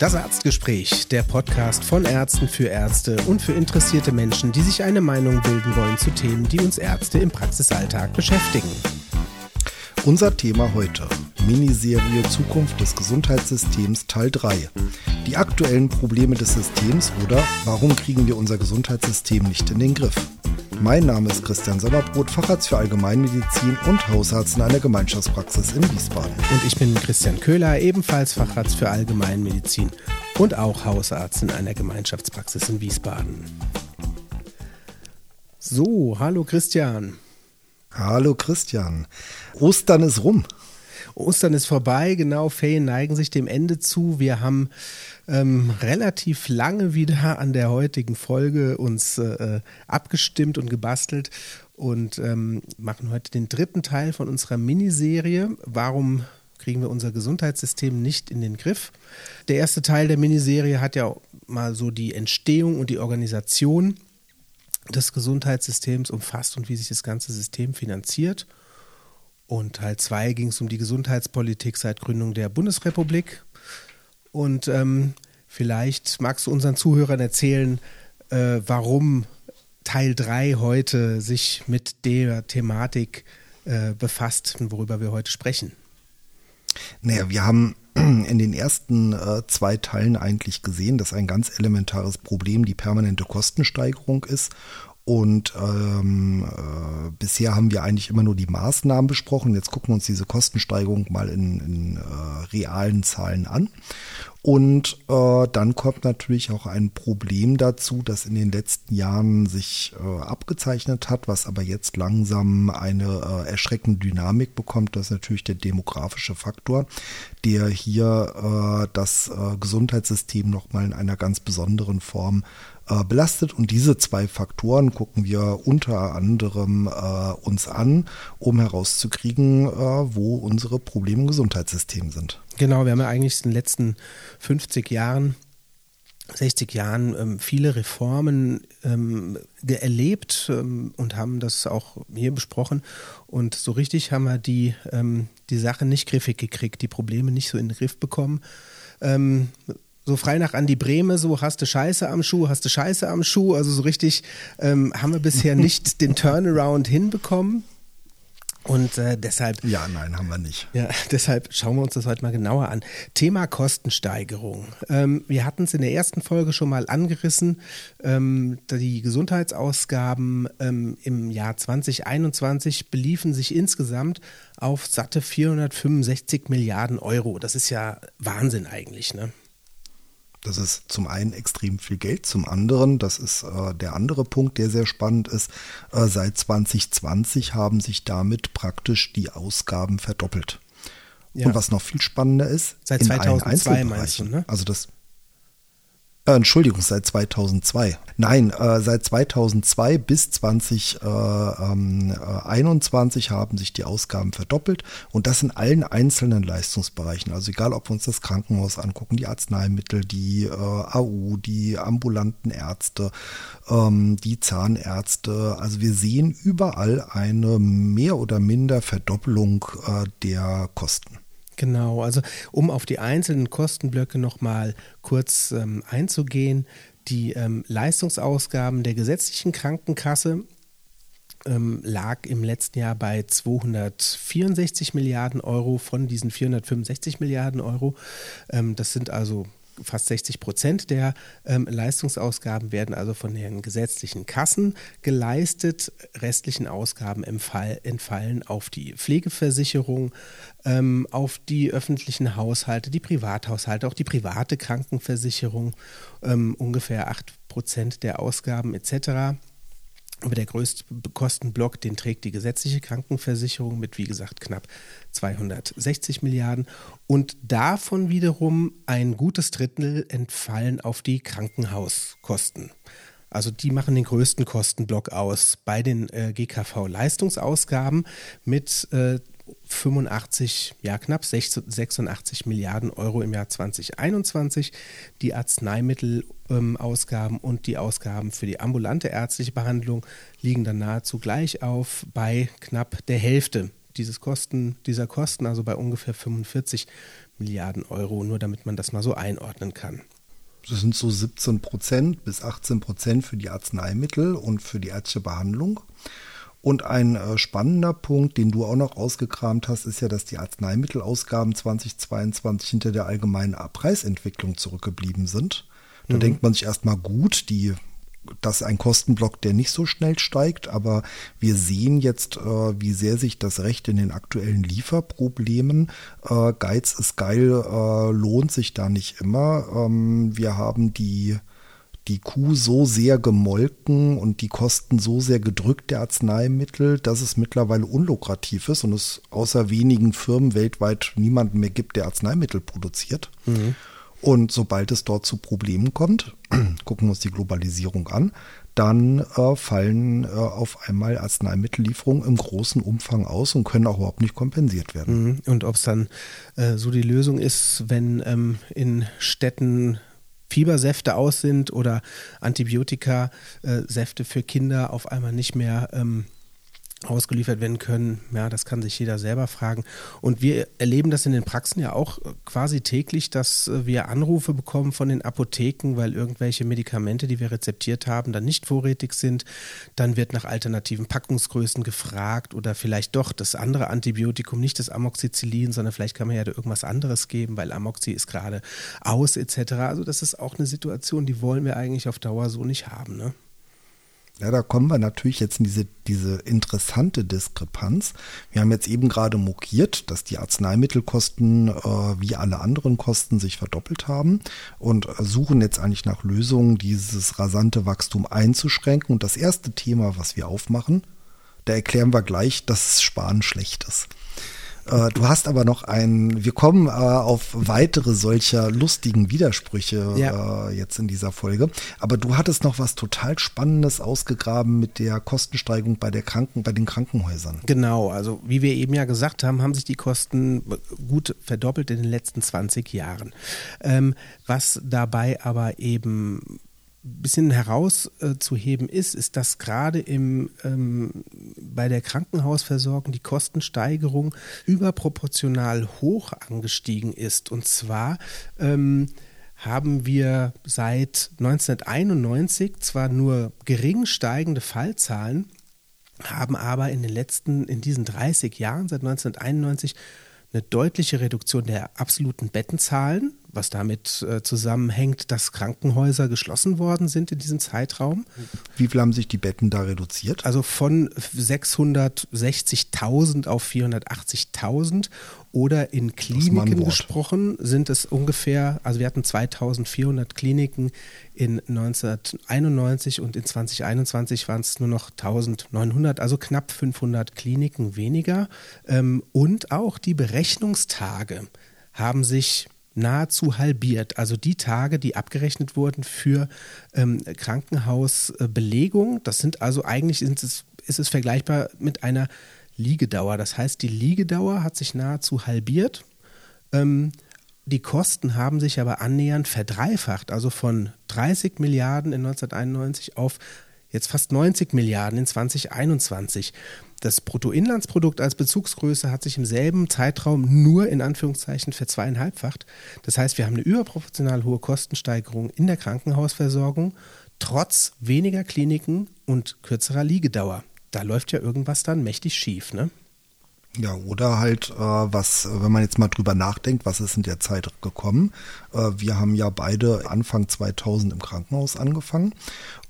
Das Arztgespräch, der Podcast von Ärzten für Ärzte und für interessierte Menschen, die sich eine Meinung bilden wollen zu Themen, die uns Ärzte im Praxisalltag beschäftigen. Unser Thema heute: Miniserie Zukunft des Gesundheitssystems Teil 3. Die aktuellen Probleme des Systems oder warum kriegen wir unser Gesundheitssystem nicht in den Griff? Mein Name ist Christian Sommerbrot, Facharzt für Allgemeinmedizin und Hausarzt in einer Gemeinschaftspraxis in Wiesbaden. Und ich bin Christian Köhler, ebenfalls Facharzt für Allgemeinmedizin und auch Hausarzt in einer Gemeinschaftspraxis in Wiesbaden. So, hallo Christian. Hallo Christian. Ostern ist rum. Ostern ist vorbei, genau, Ferien neigen sich dem Ende zu. Wir haben ähm, relativ lange wieder an der heutigen Folge uns äh, abgestimmt und gebastelt und ähm, machen heute den dritten Teil von unserer Miniserie. Warum kriegen wir unser Gesundheitssystem nicht in den Griff? Der erste Teil der Miniserie hat ja mal so die Entstehung und die Organisation des Gesundheitssystems umfasst und wie sich das ganze System finanziert. Und Teil 2 ging es um die Gesundheitspolitik seit Gründung der Bundesrepublik. Und ähm, vielleicht magst du unseren Zuhörern erzählen, äh, warum Teil 3 heute sich mit der Thematik äh, befasst, worüber wir heute sprechen. Naja, wir haben in den ersten äh, zwei Teilen eigentlich gesehen, dass ein ganz elementares Problem die permanente Kostensteigerung ist und ähm, äh, bisher haben wir eigentlich immer nur die Maßnahmen besprochen. Jetzt gucken wir uns diese Kostensteigerung mal in, in äh, realen Zahlen an. Und äh, dann kommt natürlich auch ein Problem dazu, das in den letzten Jahren sich äh, abgezeichnet hat, was aber jetzt langsam eine äh, erschreckende Dynamik bekommt. Das ist natürlich der demografische Faktor, der hier äh, das äh, Gesundheitssystem nochmal in einer ganz besonderen Form äh, belastet. Und diese zwei Faktoren gucken wir unter anderem äh, uns an, um herauszukriegen, äh, wo unsere Probleme im Gesundheitssystem sind. Genau, wir haben ja eigentlich in den letzten 50 Jahren 60 Jahren ähm, viele Reformen ähm, erlebt ähm, und haben das auch hier besprochen. Und so richtig haben wir die, ähm, die Sache nicht griffig gekriegt, die Probleme nicht so in den Griff bekommen. So frei nach Andi Breme, so hast du Scheiße am Schuh, hast du Scheiße am Schuh. Also so richtig ähm, haben wir bisher nicht den Turnaround hinbekommen. Und äh, deshalb. Ja, nein, haben wir nicht. Ja, deshalb schauen wir uns das heute mal genauer an. Thema Kostensteigerung. Ähm, wir hatten es in der ersten Folge schon mal angerissen. Ähm, die Gesundheitsausgaben ähm, im Jahr 2021 beliefen sich insgesamt auf satte 465 Milliarden Euro. Das ist ja Wahnsinn eigentlich, ne? Das ist zum einen extrem viel Geld, zum anderen, das ist äh, der andere Punkt, der sehr spannend ist, äh, seit 2020 haben sich damit praktisch die Ausgaben verdoppelt. Ja. Und was noch viel spannender ist, seit 2002 meinst du, ne? Also das äh, Entschuldigung, seit 2002. Nein, äh, seit 2002 bis 2021 äh, ähm, haben sich die Ausgaben verdoppelt und das in allen einzelnen Leistungsbereichen. Also egal, ob wir uns das Krankenhaus angucken, die Arzneimittel, die äh, AU, die ambulanten Ärzte, ähm, die Zahnärzte. Also wir sehen überall eine mehr oder minder Verdoppelung äh, der Kosten. Genau, also um auf die einzelnen Kostenblöcke nochmal kurz ähm, einzugehen, die ähm, Leistungsausgaben der gesetzlichen Krankenkasse ähm, lag im letzten Jahr bei 264 Milliarden Euro von diesen 465 Milliarden Euro. Ähm, das sind also fast 60 Prozent der ähm, Leistungsausgaben werden also von den gesetzlichen Kassen geleistet. Restlichen Ausgaben entfallen auf die Pflegeversicherung, ähm, auf die öffentlichen Haushalte, die Privathaushalte, auch die private Krankenversicherung, ähm, ungefähr 8 Prozent der Ausgaben etc. Aber der größte Kostenblock, den trägt die gesetzliche Krankenversicherung mit, wie gesagt, knapp 260 Milliarden. Und davon wiederum ein gutes Drittel entfallen auf die Krankenhauskosten. Also die machen den größten Kostenblock aus bei den äh, GKV-Leistungsausgaben mit äh, 85, ja knapp 86 Milliarden Euro im Jahr 2021. Die Arzneimittelausgaben ähm, und die Ausgaben für die ambulante ärztliche Behandlung liegen dann nahezu gleich auf bei knapp der Hälfte dieses Kosten, dieser Kosten, also bei ungefähr 45 Milliarden Euro, nur damit man das mal so einordnen kann. Das sind so 17 Prozent bis 18 Prozent für die Arzneimittel und für die ärztliche Behandlung. Und ein äh, spannender Punkt, den du auch noch ausgekramt hast, ist ja, dass die Arzneimittelausgaben 2022 hinter der allgemeinen Preisentwicklung zurückgeblieben sind. Da mhm. denkt man sich erstmal gut, die das ist ein Kostenblock, der nicht so schnell steigt, aber wir sehen jetzt, äh, wie sehr sich das Recht in den aktuellen Lieferproblemen, äh, Geiz ist geil, äh, lohnt sich da nicht immer. Ähm, wir haben die die Kuh so sehr gemolken und die Kosten so sehr gedrückt der Arzneimittel, dass es mittlerweile unlukrativ ist und es außer wenigen Firmen weltweit niemanden mehr gibt, der Arzneimittel produziert. Mhm. Und sobald es dort zu Problemen kommt, gucken wir uns die Globalisierung an, dann äh, fallen äh, auf einmal Arzneimittellieferungen im großen Umfang aus und können auch überhaupt nicht kompensiert werden. Mhm. Und ob es dann äh, so die Lösung ist, wenn ähm, in Städten Fiebersäfte aus sind oder Antibiotika-Säfte für Kinder auf einmal nicht mehr ähm, ausgeliefert werden können, ja, das kann sich jeder selber fragen. Und wir erleben das in den Praxen ja auch quasi täglich, dass äh, wir Anrufe bekommen von den Apotheken, weil irgendwelche Medikamente, die wir rezeptiert haben, dann nicht vorrätig sind. Dann wird nach alternativen Packungsgrößen gefragt oder vielleicht doch das andere Antibiotikum, nicht das Amoxicillin, sondern vielleicht kann man ja da irgendwas anderes geben, weil Amoxi ist gerade aus etc. Also das ist auch eine Situation, die wollen wir eigentlich auf Dauer so nicht haben. Ne? Ja, da kommen wir natürlich jetzt in diese, diese interessante Diskrepanz. Wir haben jetzt eben gerade mokiert, dass die Arzneimittelkosten äh, wie alle anderen Kosten sich verdoppelt haben und suchen jetzt eigentlich nach Lösungen, dieses rasante Wachstum einzuschränken. Und das erste Thema, was wir aufmachen, da erklären wir gleich, dass Sparen schlecht ist. Äh, du hast aber noch ein, wir kommen äh, auf weitere solcher lustigen Widersprüche ja. äh, jetzt in dieser Folge. Aber du hattest noch was total Spannendes ausgegraben mit der Kostensteigerung bei der Kranken, bei den Krankenhäusern. Genau, also wie wir eben ja gesagt haben, haben sich die Kosten gut verdoppelt in den letzten 20 Jahren. Ähm, was dabei aber eben bisschen herauszuheben ist, ist, dass gerade ähm, bei der Krankenhausversorgung die Kostensteigerung überproportional hoch angestiegen ist. Und zwar ähm, haben wir seit 1991 zwar nur gering steigende Fallzahlen, haben aber in den letzten, in diesen 30 Jahren, seit 1991, eine deutliche Reduktion der absoluten Bettenzahlen, was damit äh, zusammenhängt, dass Krankenhäuser geschlossen worden sind in diesem Zeitraum. Wie viel haben sich die Betten da reduziert? Also von 660.000 auf 480.000 oder in Kliniken gesprochen sind es ungefähr, also wir hatten 2400 Kliniken in 1991 und in 2021 waren es nur noch 1900, also knapp 500 Kliniken weniger. Ähm, und auch die Berechnungstage haben sich nahezu halbiert. Also die Tage, die abgerechnet wurden für ähm, Krankenhausbelegung, das sind also eigentlich sind es, ist es vergleichbar mit einer Liegedauer. Das heißt, die Liegedauer hat sich nahezu halbiert. Ähm, die Kosten haben sich aber annähernd verdreifacht, also von 30 Milliarden in 1991 auf jetzt fast 90 Milliarden in 2021. Das Bruttoinlandsprodukt als Bezugsgröße hat sich im selben Zeitraum nur in Anführungszeichen verzweieinhalbfacht. Das heißt, wir haben eine überproportional hohe Kostensteigerung in der Krankenhausversorgung, trotz weniger Kliniken und kürzerer Liegedauer da läuft ja irgendwas dann mächtig schief, ne? Ja, oder halt, äh, was, wenn man jetzt mal drüber nachdenkt, was ist in der Zeit gekommen? Äh, wir haben ja beide Anfang 2000 im Krankenhaus angefangen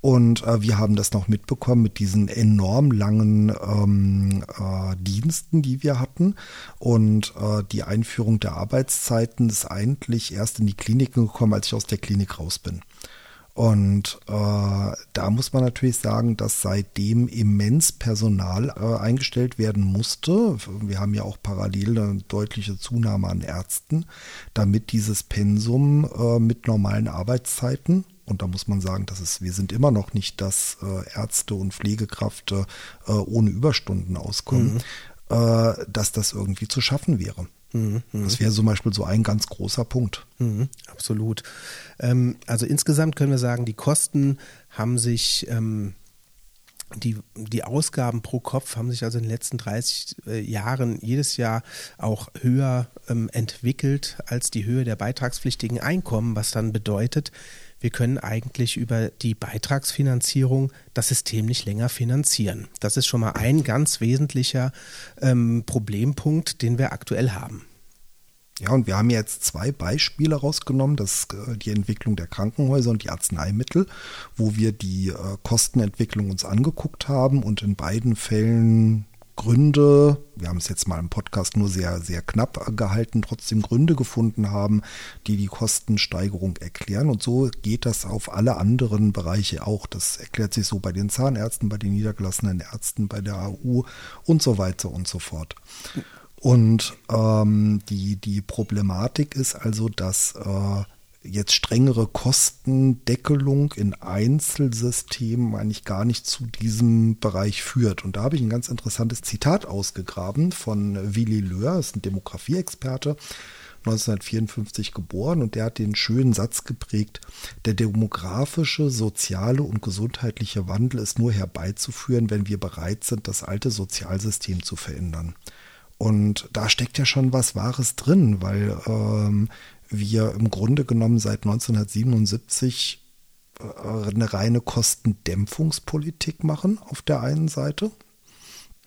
und äh, wir haben das noch mitbekommen mit diesen enorm langen ähm, äh, Diensten, die wir hatten. Und äh, die Einführung der Arbeitszeiten ist eigentlich erst in die Kliniken gekommen, als ich aus der Klinik raus bin. Und äh, da muss man natürlich sagen, dass seitdem immens Personal äh, eingestellt werden musste. Wir haben ja auch parallel eine deutliche Zunahme an Ärzten, damit dieses Pensum äh, mit normalen Arbeitszeiten und da muss man sagen, dass es, wir sind immer noch nicht, dass äh, Ärzte und Pflegekräfte äh, ohne Überstunden auskommen, mhm. äh, dass das irgendwie zu schaffen wäre. Mhm, das wäre zum Beispiel so ein ganz großer Punkt. Mhm, absolut. Ähm, also insgesamt können wir sagen, die Kosten haben sich ähm, Die, die Ausgaben pro Kopf haben sich also in den letzten 30 äh, Jahren jedes Jahr auch höher ähm, entwickelt als die Höhe der beitragspflichtigen Einkommen, was dann bedeutet, wir können eigentlich über die Beitragsfinanzierung das System nicht länger finanzieren. Das ist schon mal ein ganz wesentlicher ähm, Problempunkt, den wir aktuell haben. Ja, und wir haben jetzt zwei Beispiele rausgenommen, das äh, die Entwicklung der Krankenhäuser und die Arzneimittel, wo wir die äh, Kostenentwicklung uns angeguckt haben und in beiden Fällen Gründe, wir haben es jetzt mal im Podcast nur sehr, sehr knapp gehalten, trotzdem Gründe gefunden haben, die die Kostensteigerung erklären. Und so geht das auf alle anderen Bereiche auch. Das erklärt sich so bei den Zahnärzten, bei den niedergelassenen Ärzten, bei der AU und so weiter und so fort. Und ähm, die, die Problematik ist also, dass äh, jetzt strengere Kostendeckelung in Einzelsystemen eigentlich gar nicht zu diesem Bereich führt. Und da habe ich ein ganz interessantes Zitat ausgegraben von Willy Löhr, ist ein Demografieexperte, 1954 geboren und der hat den schönen Satz geprägt, der demografische, soziale und gesundheitliche Wandel ist nur herbeizuführen, wenn wir bereit sind, das alte Sozialsystem zu verändern. Und da steckt ja schon was Wahres drin, weil ähm, wir im Grunde genommen seit 1977 äh, eine reine Kostendämpfungspolitik machen auf der einen Seite.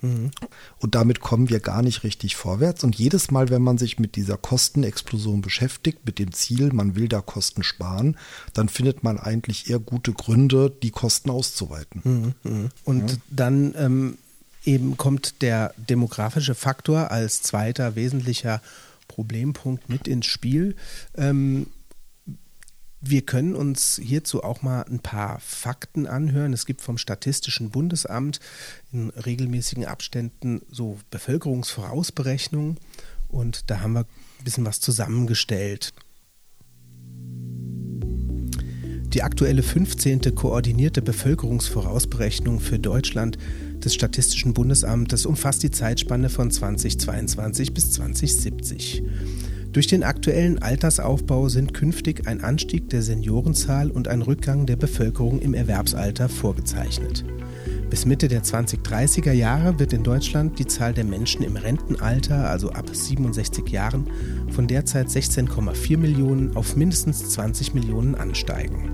Mhm. Und damit kommen wir gar nicht richtig vorwärts. Und jedes Mal, wenn man sich mit dieser Kostenexplosion beschäftigt, mit dem Ziel, man will da Kosten sparen, dann findet man eigentlich eher gute Gründe, die Kosten auszuweiten. Mhm. mhm. Und ja. dann ähm, eben kommt der demografische Faktor als zweiter wesentlicher Problempunkt mit ins Spiel. Ähm, wir können uns hierzu auch mal ein paar Fakten anhören. Es gibt vom Statistischen Bundesamt in regelmäßigen Abständen so Bevölkerungsvorausberechnungen und da haben wir ein bisschen was zusammengestellt. Die aktuelle 15. koordinierte Bevölkerungsvorausberechnung für Deutschland des Statistischen Bundesamtes umfasst die Zeitspanne von 2022 bis 2070. Durch den aktuellen Altersaufbau sind künftig ein Anstieg der Seniorenzahl und ein Rückgang der Bevölkerung im Erwerbsalter vorgezeichnet. Bis Mitte der 2030er Jahre wird in Deutschland die Zahl der Menschen im Rentenalter, also ab 67 Jahren, von derzeit 16,4 Millionen auf mindestens 20 Millionen ansteigen.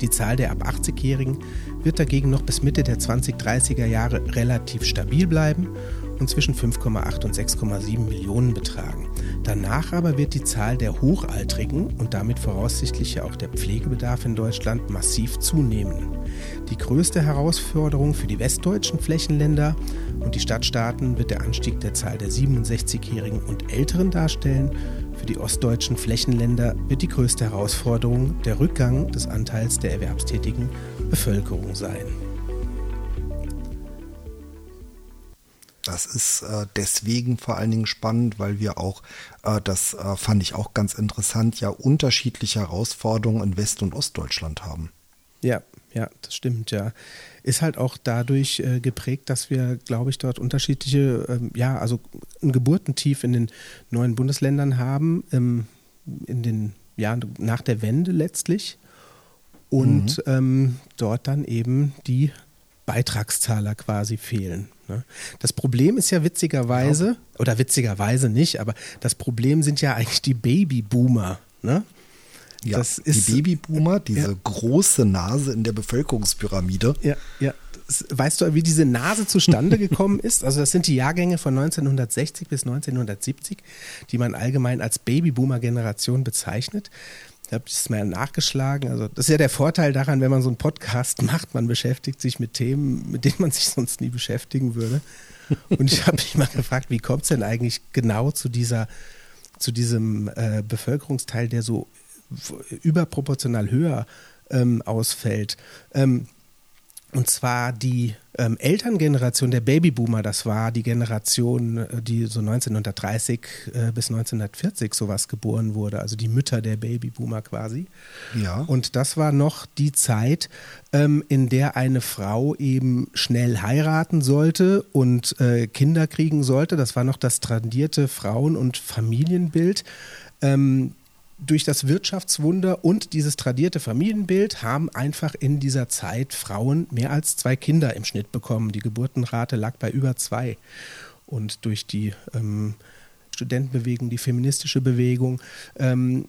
Die Zahl der ab 80-Jährigen wird dagegen noch bis Mitte der 2030er Jahre relativ stabil bleiben und zwischen 5,8 und 6,7 Millionen betragen. Danach aber wird die Zahl der Hochaltrigen und damit voraussichtlich auch der Pflegebedarf in Deutschland massiv zunehmen. Die größte Herausforderung für die westdeutschen Flächenländer und die Stadtstaaten wird der Anstieg der Zahl der 67-Jährigen und Älteren darstellen. Für die ostdeutschen Flächenländer wird die größte Herausforderung der Rückgang des Anteils der erwerbstätigen Bevölkerung sein. Das ist äh, deswegen vor allen Dingen spannend, weil wir auch, äh, das äh, fand ich auch ganz interessant, ja unterschiedliche Herausforderungen in West- und Ostdeutschland haben. Ja, ja, das stimmt, ja. Ist halt auch dadurch äh, geprägt, dass wir, glaube ich, dort unterschiedliche, ähm, ja, also ein Geburtentief in den neuen Bundesländern haben, ähm, in den Jahren nach der Wende letztlich. Und mhm. ähm, dort dann eben die Beitragszahler quasi fehlen. Ne? Das Problem ist ja witzigerweise, ja. oder witzigerweise nicht, aber das Problem sind ja eigentlich die Babyboomer. Ne? Ja, das ist, die Babyboomer, diese ja. große Nase in der Bevölkerungspyramide. Ja, ja. Weißt du, wie diese Nase zustande gekommen ist? Also das sind die Jahrgänge von 1960 bis 1970, die man allgemein als Babyboomer-Generation bezeichnet. Ich habe es mal nachgeschlagen. Also das ist ja der Vorteil daran, wenn man so einen Podcast macht, man beschäftigt sich mit Themen, mit denen man sich sonst nie beschäftigen würde. Und ich habe mich mal gefragt, wie kommt es denn eigentlich genau zu dieser, zu diesem äh, Bevölkerungsteil, der so überproportional höher ähm, ausfällt? Ähm, und zwar die ähm, Elterngeneration der Babyboomer, das war die Generation, äh, die so 1930 äh, bis 1940 sowas geboren wurde, also die Mütter der Babyboomer quasi. Ja. Und das war noch die Zeit, ähm, in der eine Frau eben schnell heiraten sollte und äh, Kinder kriegen sollte. Das war noch das tradierte Frauen- und Familienbild. Ähm, durch das Wirtschaftswunder und dieses tradierte Familienbild haben einfach in dieser Zeit Frauen mehr als zwei Kinder im Schnitt bekommen. Die Geburtenrate lag bei über zwei. Und durch die ähm, Studentenbewegung, die feministische Bewegung, ähm,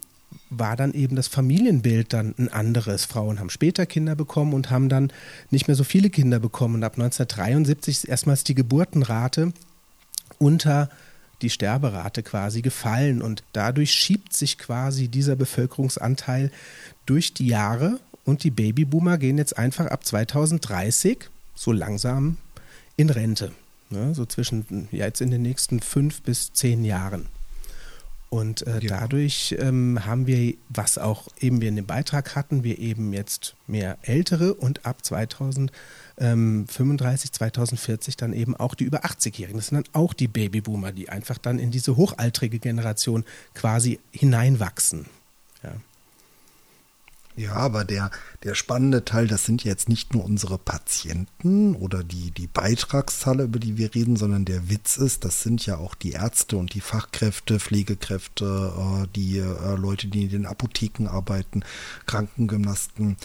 war dann eben das Familienbild dann ein anderes. Frauen haben später Kinder bekommen und haben dann nicht mehr so viele Kinder bekommen. Und ab 1973 ist erstmals die Geburtenrate unter die Sterberate quasi gefallen und dadurch schiebt sich quasi dieser Bevölkerungsanteil durch die Jahre und die Babyboomer gehen jetzt einfach ab 2030 so langsam in Rente. Ne? So zwischen ja, jetzt in den nächsten fünf bis zehn Jahren. Und äh, ja. dadurch ähm, haben wir, was auch eben wir in dem Beitrag hatten, wir eben jetzt mehr Ältere und ab 2000 ähm, 35, 2040 dann eben auch die über 80-Jährigen. Das sind dann auch die Babyboomer, die einfach dann in diese hochaltrige Generation quasi hineinwachsen. Ja. Ja, aber der, der spannende Teil, das sind jetzt nicht nur unsere Patienten oder die, die Beitragszahl, über die wir reden, sondern der Witz ist, das sind ja auch die Ärzte und die Fachkräfte, Pflegekräfte, äh, die äh, Leute, die in den Apotheken arbeiten, Krankengymnasten.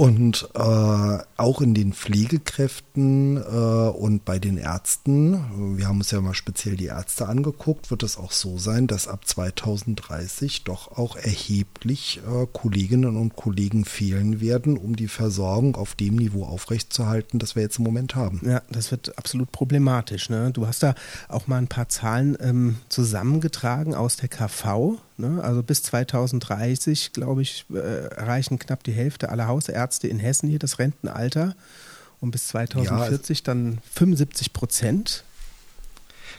Und äh, auch in den Pflegekräften äh, und bei den Ärzten, wir haben uns ja mal speziell die Ärzte angeguckt, wird es auch so sein, dass ab 2030 doch auch erheblich äh, Kolleginnen und Kollegen fehlen werden, um die Versorgung auf dem Niveau aufrechtzuerhalten, das wir jetzt im Moment haben. Ja, das wird absolut problematisch. Ne? Du hast da auch mal ein paar Zahlen ähm, zusammengetragen aus der KV. Ne? Also bis 2030, glaube ich, äh, erreichen knapp die Hälfte aller Hausärzte in Hessen hier das Rentenalter und bis 2040 ja, dann 75 Prozent.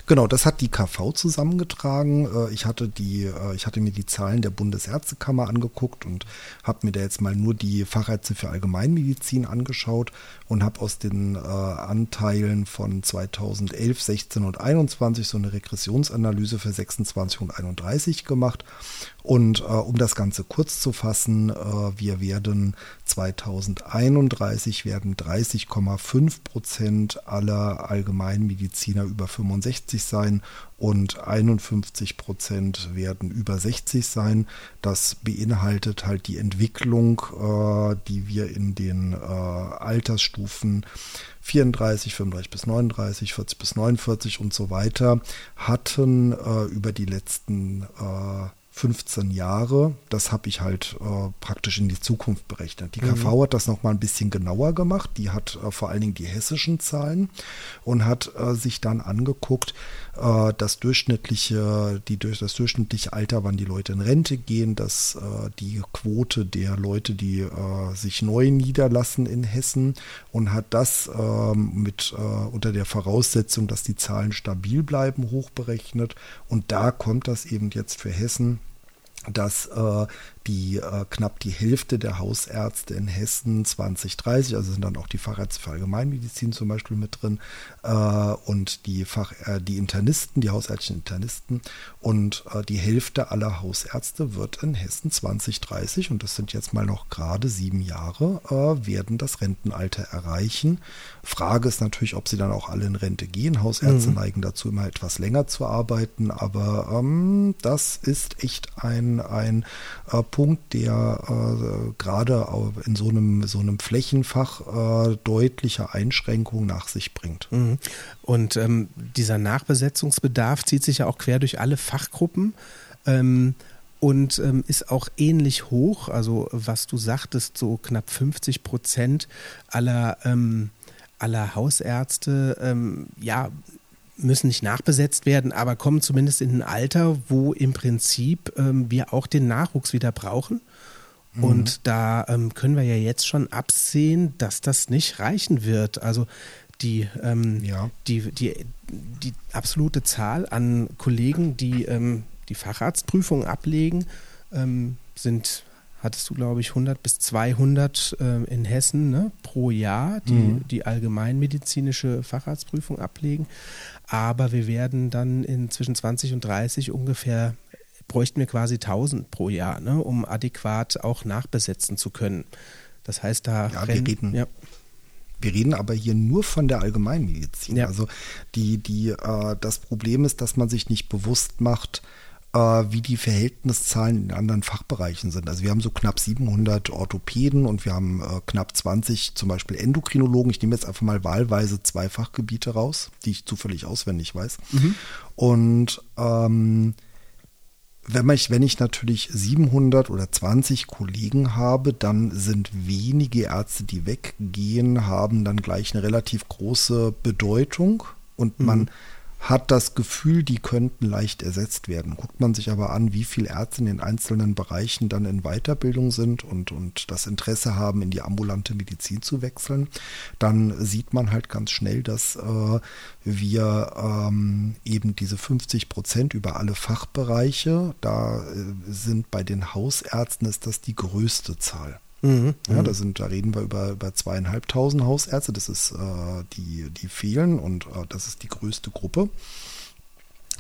Genau, das hat die KV zusammengetragen. Äh, ich hatte die, äh, ich hatte mir die Zahlen der Bundesärztekammer angeguckt und habe mir da jetzt mal nur die Fachärzte für Allgemeinmedizin angeschaut und habe aus den äh, Anteilen von 2011, 16 und 21 so eine Regressionsanalyse für 26 und 31 gemacht. Und äh, um das Ganze kurz zu fassen, äh, wir werden 2031 werden 30,5 Prozent aller Allgemeinmediziner über 65 sein und 51 Prozent werden über 60 sein. Das beinhaltet halt die Entwicklung, äh, die wir in den äh, Altersstufen 34, 35 bis 39, 40 bis 49 und so weiter hatten äh, über die letzten äh, 15 Jahre. Das habe ich halt äh, praktisch in die Zukunft berechnet. Die KV mhm. hat das nochmal ein bisschen genauer gemacht. Die hat äh, vor allen Dingen die hessischen Zahlen und hat äh, sich dann angeguckt, äh, das durchschnittliche, die, das durchschnittliche Alter, wann die Leute in Rente gehen, dass äh, die Quote der Leute, die äh, sich neu niederlassen in Hessen und hat das ähm, mit unter der Voraussetzung, dass die Zahlen stabil bleiben, hochberechnet. Und da kommt das eben jetzt für Hessen dass äh, die äh, knapp die Hälfte der Hausärzte in Hessen 2030, also sind dann auch die Fachärzte für Allgemeinmedizin zum Beispiel mit drin äh, und die Fach, äh, die Internisten, die hausärztlichen Internisten und äh, die Hälfte aller Hausärzte wird in Hessen 2030 und das sind jetzt mal noch gerade sieben Jahre, äh, werden das Rentenalter erreichen. Frage ist natürlich, ob sie dann auch alle in Rente gehen. Hausärzte mhm. neigen dazu immer etwas länger zu arbeiten, aber ähm, das ist echt ein, ein äh, Punkt, der äh, gerade in so einem, so einem Flächenfach äh, deutliche Einschränkungen nach sich bringt. Mhm. Und ähm, dieser Nachbesetzungsbedarf zieht sich ja auch quer durch alle Fachgruppen. Ähm, und ähm, ist auch ähnlich hoch. Also was du sagtest, so knapp 50 Prozent aller, ähm, aller Hausärzte ähm, ja, müssen nicht nachbesetzt werden, aber kommen zumindest in ein Alter, wo im Prinzip ähm, wir auch den Nachwuchs wieder brauchen. Mhm. Und da ähm, können wir ja jetzt schon absehen, dass das nicht reichen wird. Also die, ähm, ja. die, die, die absolute Zahl an Kollegen, die ähm, die Facharztprüfung ablegen, ähm, sind hattest du, glaube ich, 100 bis 200 äh, in Hessen ne, pro Jahr, die mhm. die allgemeinmedizinische Facharztprüfung ablegen. Aber wir werden dann in zwischen 20 und 30 ungefähr, bräuchten wir quasi 1000 pro Jahr, ne, um adäquat auch nachbesetzen zu können. Das heißt, da ja, rennen, wir reden, ja. Wir reden aber hier nur von der Allgemeinmedizin. Ja. Also die, die, äh, das Problem ist, dass man sich nicht bewusst macht, wie die Verhältniszahlen in anderen Fachbereichen sind. Also wir haben so knapp 700 Orthopäden und wir haben äh, knapp 20 zum Beispiel Endokrinologen. Ich nehme jetzt einfach mal wahlweise zwei Fachgebiete raus, die ich zufällig auswendig weiß. Mhm. Und ähm, wenn ich, wenn ich natürlich 700 oder 20 Kollegen habe, dann sind wenige Ärzte, die weggehen, haben dann gleich eine relativ große Bedeutung und man mhm hat das Gefühl, die könnten leicht ersetzt werden. Guckt man sich aber an, wie viele Ärzte in den einzelnen Bereichen dann in Weiterbildung sind und, und das Interesse haben, in die ambulante Medizin zu wechseln, dann sieht man halt ganz schnell, dass äh, wir ähm, eben diese 50 Prozent über alle Fachbereiche, da äh, sind bei den Hausärzten ist das die größte Zahl. Mhm, ja, da sind, da reden wir über, über zweieinhalbtausend Hausärzte. Das ist äh, die, die fehlen und äh, das ist die größte Gruppe.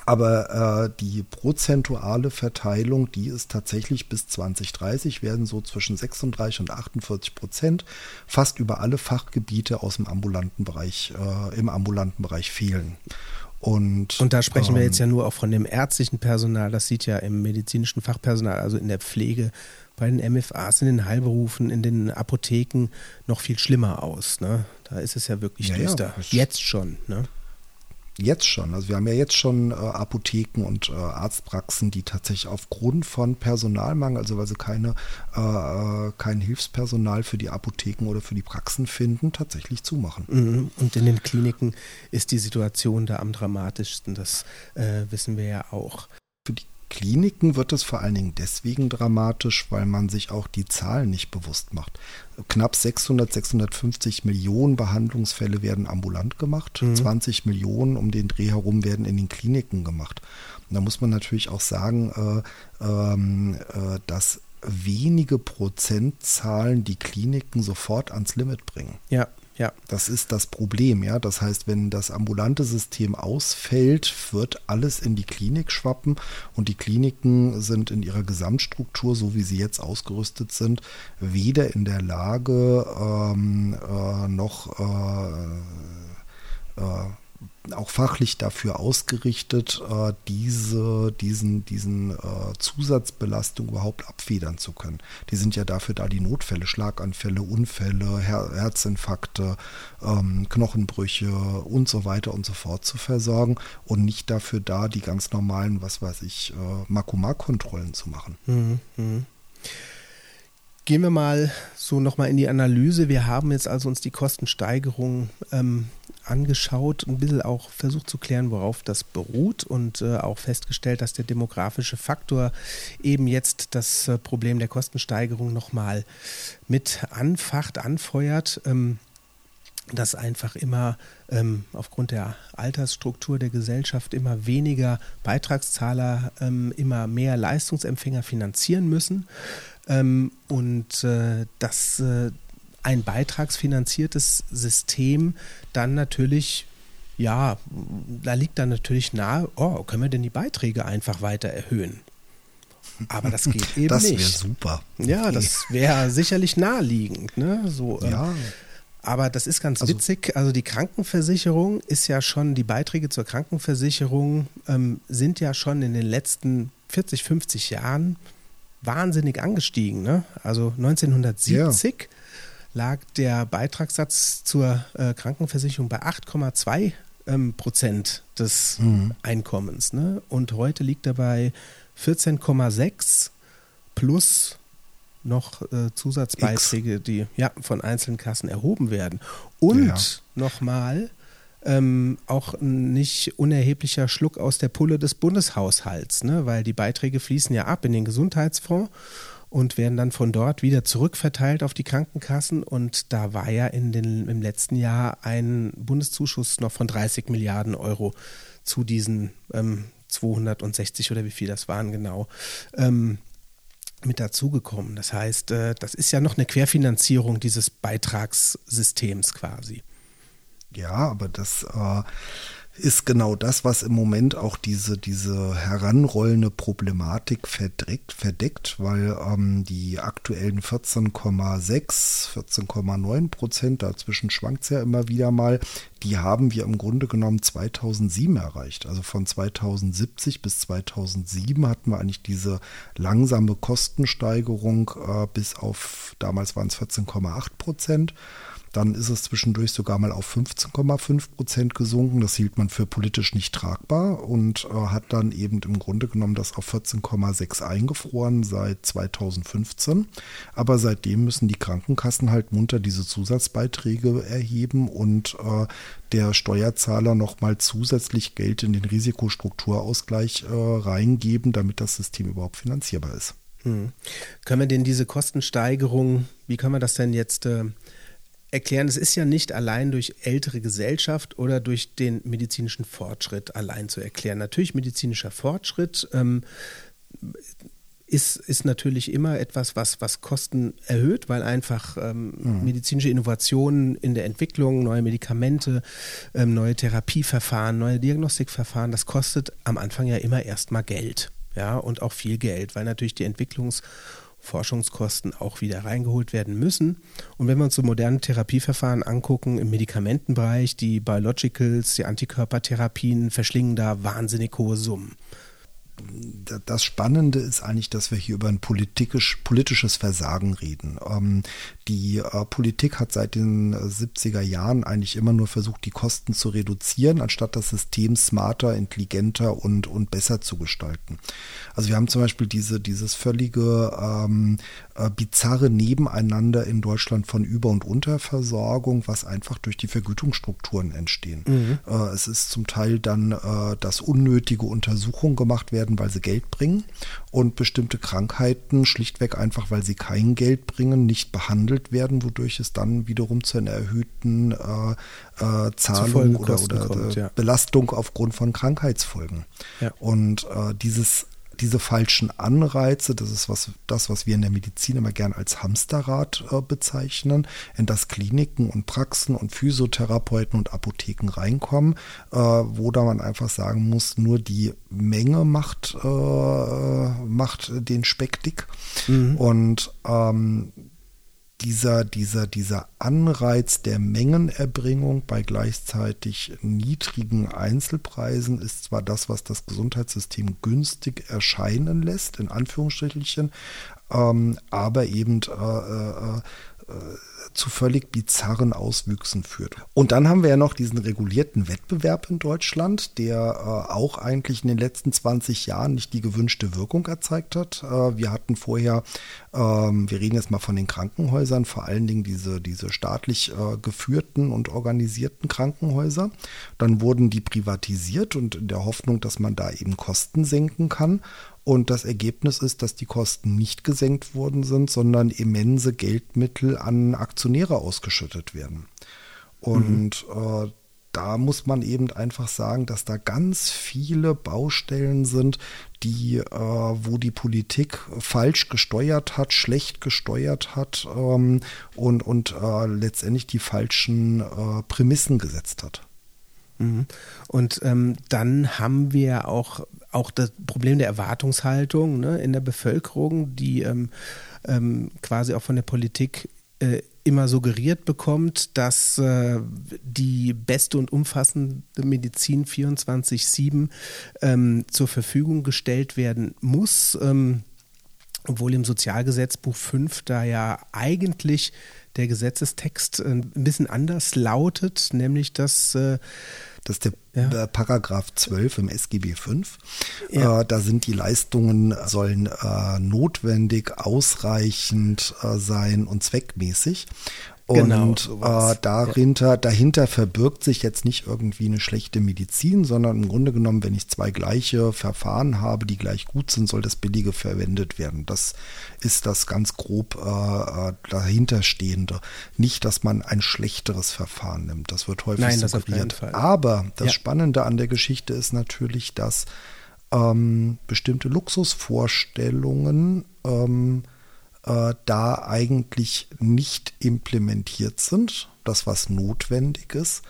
Aber äh, die prozentuale Verteilung, die ist tatsächlich bis 2030, werden so zwischen 36 und 48 Prozent fast über alle Fachgebiete aus dem ambulanten Bereich, äh, im ambulanten Bereich fehlen. Und, und da sprechen ähm, wir jetzt ja nur auch von dem ärztlichen Personal, das sieht ja im medizinischen Fachpersonal, also in der Pflege, bei den MFAs, in den Heilberufen, in den Apotheken noch viel schlimmer aus. Ne? Da ist es ja wirklich ja, düster. Ja, jetzt schon. Ne? Jetzt schon. Also wir haben ja jetzt schon äh, Apotheken und äh, Arztpraxen, die tatsächlich aufgrund von Personalmangel, also weil sie keine, äh, äh kein Hilfspersonal für die Apotheken oder für die Praxen finden, tatsächlich zumachen. Mhm. Und in den Kliniken ist die Situation da am dramatischsten. Das äh, wissen wir ja auch. Kliniken wird es vor allen Dingen deswegen dramatisch, weil man sich auch die Zahlen nicht bewusst macht. Knapp 600, 650 Millionen Behandlungsfälle werden ambulant gemacht, mhm. 20 Millionen um den Dreh herum werden in den Kliniken gemacht. Und da muss man natürlich auch sagen, äh, ähm, äh, dass wenige Prozentzahlen die Kliniken sofort ans Limit bringen. Ja, ja. Das ist das Problem, ja. Das heißt, wenn das ambulante System ausfällt, wird alles in die Klinik schwappen und die Kliniken sind in ihrer Gesamtstruktur, so wie sie jetzt ausgerüstet sind, weder in der Lage ähm, äh, noch äh, äh, auch fachlich dafür ausgerichtet, äh, diese, diesen, diesen äh, Zusatzbelastung überhaupt abfedern zu können. Die sind ja dafür da, die Notfälle, Schlaganfälle, Unfälle, Her Herzinfarkte, ähm, Knochenbrüche und so weiter und so fort zu versorgen und nicht dafür da, die ganz normalen, was weiß ich, äh, Makumarkontrollen zu machen. Mhm, mh. Gehen wir mal so nochmal in die Analyse. Wir haben jetzt also uns die Kostensteigerung ähm, angeschaut, ein bisschen auch versucht zu klären, worauf das beruht und äh, auch festgestellt, dass der demografische Faktor eben jetzt das äh, Problem der Kostensteigerung nochmal mit anfacht, anfeuert. Ähm, dass einfach immer ähm, aufgrund der Altersstruktur der Gesellschaft immer weniger Beitragszahler ähm, immer mehr Leistungsempfänger finanzieren müssen ähm, und äh, dass äh, ein beitragsfinanziertes System dann natürlich, ja, da liegt dann natürlich nahe, oh, können wir denn die Beiträge einfach weiter erhöhen? Aber das geht eben das nicht. Das wäre super. Ja, das wäre sicherlich naheliegend. Ne? So, ähm, ja. Aber das ist ganz also, witzig. Also die Krankenversicherung ist ja schon, die Beiträge zur Krankenversicherung ähm, sind ja schon in den letzten 40, 50 Jahren wahnsinnig angestiegen. Ne? Also 1970 ja. Lag der Beitragssatz zur äh, Krankenversicherung bei 8,2 ähm, Prozent des mhm. Einkommens. Ne? Und heute liegt er bei 14,6 plus noch äh, Zusatzbeiträge, X. die ja von einzelnen Kassen erhoben werden. Und ja. nochmal, ähm, auch ein nicht unerheblicher Schluck aus der Pulle des Bundeshaushalts, ne? weil die Beiträge fließen ja ab in den Gesundheitsfonds und werden dann von dort wieder zurückverteilt auf die Krankenkassen. Und da war ja in den, im letzten Jahr ein Bundeszuschuss noch von 30 Milliarden Euro zu diesen ähm, 260 oder wie viel das waren genau. Ähm, mit dazugekommen. Das heißt, äh, das ist ja noch eine Querfinanzierung dieses Beitragssystems quasi. Ja, aber das, äh, ist genau das, was im Moment auch diese, diese heranrollende Problematik verdeckt, verdeckt weil ähm, die aktuellen 14,6, 14,9 Prozent, dazwischen schwankt es ja immer wieder mal, die haben wir im Grunde genommen 2007 erreicht. Also von 2070 bis 2007 hatten wir eigentlich diese langsame Kostensteigerung äh, bis auf, damals waren es 14,8 Prozent. Dann ist es zwischendurch sogar mal auf 15,5 Prozent gesunken. Das hielt man für politisch nicht tragbar und äh, hat dann eben im Grunde genommen das auf 14,6 eingefroren seit 2015. Aber seitdem müssen die Krankenkassen halt munter diese Zusatzbeiträge erheben und äh, der Steuerzahler nochmal zusätzlich Geld in den Risikostrukturausgleich äh, reingeben, damit das System überhaupt finanzierbar ist. Hm. Können wir denn diese Kostensteigerung, wie können wir das denn jetzt äh, erklären, es ist ja nicht allein durch ältere Gesellschaft oder durch den medizinischen Fortschritt allein zu erklären. Natürlich medizinischer Fortschritt ähm, ist, ist natürlich immer etwas, was, was Kosten erhöht, weil einfach ähm, mhm. medizinische Innovationen in der Entwicklung, neue Medikamente, ähm, neue Therapieverfahren, neue Diagnostikverfahren, das kostet am Anfang ja immer erstmal Geld. Ja, und auch viel Geld, weil natürlich die Entwicklungs- Forschungskosten auch wieder reingeholt werden müssen. Und wenn wir uns so moderne Therapieverfahren angucken im Medikamentenbereich, die Biologicals, die Antikörpertherapien verschlingen da wahnsinnig hohe Summen das Spannende ist eigentlich, dass wir hier über ein politisch, politisches Versagen reden. Ähm, die äh, Politik hat seit den 70er Jahren eigentlich immer nur versucht, die Kosten zu reduzieren, anstatt das System smarter, intelligenter und, und besser zu gestalten. Also wir haben zum Beispiel diese, dieses völlige ähm, äh, bizarre Nebeneinander in Deutschland von Über- und Unterversorgung, was einfach durch die Vergütungsstrukturen entstehen. Mhm. Äh, es ist zum Teil dann, äh, dass unnötige Untersuchungen gemacht werden, weil sie Geld bringen und bestimmte Krankheiten schlichtweg einfach, weil sie kein Geld bringen, nicht behandelt werden, wodurch es dann wiederum zu einer erhöhten äh, äh, Zahlung oder, oder kommt, ja. Belastung aufgrund von Krankheitsfolgen. Ja. Und äh, dieses diese falschen Anreize, das ist was, das, was wir in der Medizin immer gern als Hamsterrad äh, bezeichnen, in das Kliniken und Praxen und Physiotherapeuten und Apotheken reinkommen, äh, wo da man einfach sagen muss, nur die Menge macht, äh, macht den Speck dick. Mhm. Und ähm, dieser, dieser, dieser Anreiz der Mengenerbringung bei gleichzeitig niedrigen Einzelpreisen ist zwar das, was das Gesundheitssystem günstig erscheinen lässt, in Anführungsstrichen, ähm, aber eben äh, äh, äh zu völlig bizarren Auswüchsen führt. Und dann haben wir ja noch diesen regulierten Wettbewerb in Deutschland, der äh, auch eigentlich in den letzten 20 Jahren nicht die gewünschte Wirkung erzeigt hat. Äh, wir hatten vorher, ähm, wir reden jetzt mal von den Krankenhäusern, vor allen Dingen diese, diese staatlich äh, geführten und organisierten Krankenhäuser. Dann wurden die privatisiert und in der Hoffnung, dass man da eben Kosten senken kann. Und das Ergebnis ist, dass die Kosten nicht gesenkt worden sind, sondern immense Geldmittel an Aktionäre ausgeschüttet werden. Und mhm. äh, da muss man eben einfach sagen, dass da ganz viele Baustellen sind, die, äh, wo die Politik falsch gesteuert hat, schlecht gesteuert hat ähm, und, und äh, letztendlich die falschen äh, Prämissen gesetzt hat. Mhm. Und ähm, dann haben wir auch auch das Problem der Erwartungshaltung ne, in der Bevölkerung, die ähm, ähm, quasi auch von der Politik äh, immer suggeriert bekommt, dass äh, die beste und umfassende Medizin 24-7 ähm, zur Verfügung gestellt werden muss. Ähm, obwohl im Sozialgesetzbuch 5 da ja eigentlich der Gesetzestext äh, ein bisschen anders lautet, nämlich dass äh, das ist der ja. Paragraph 12 im SGB 5. Ja. Äh, da sind die Leistungen, sollen äh, notwendig, ausreichend äh, sein und zweckmäßig. Genau, und äh, dahinter, ja. dahinter verbirgt sich jetzt nicht irgendwie eine schlechte Medizin, sondern im Grunde genommen, wenn ich zwei gleiche Verfahren habe, die gleich gut sind, soll das billige verwendet werden. Das ist das ganz grob äh, äh dahinterstehende. Nicht, dass man ein schlechteres Verfahren nimmt. Das wird häufig Nein, suggeriert. Das Aber das ja. Spannende an der Geschichte ist natürlich, dass ähm, bestimmte Luxusvorstellungen ähm, äh, da eigentlich nicht implementiert sind, das was notwendig ist.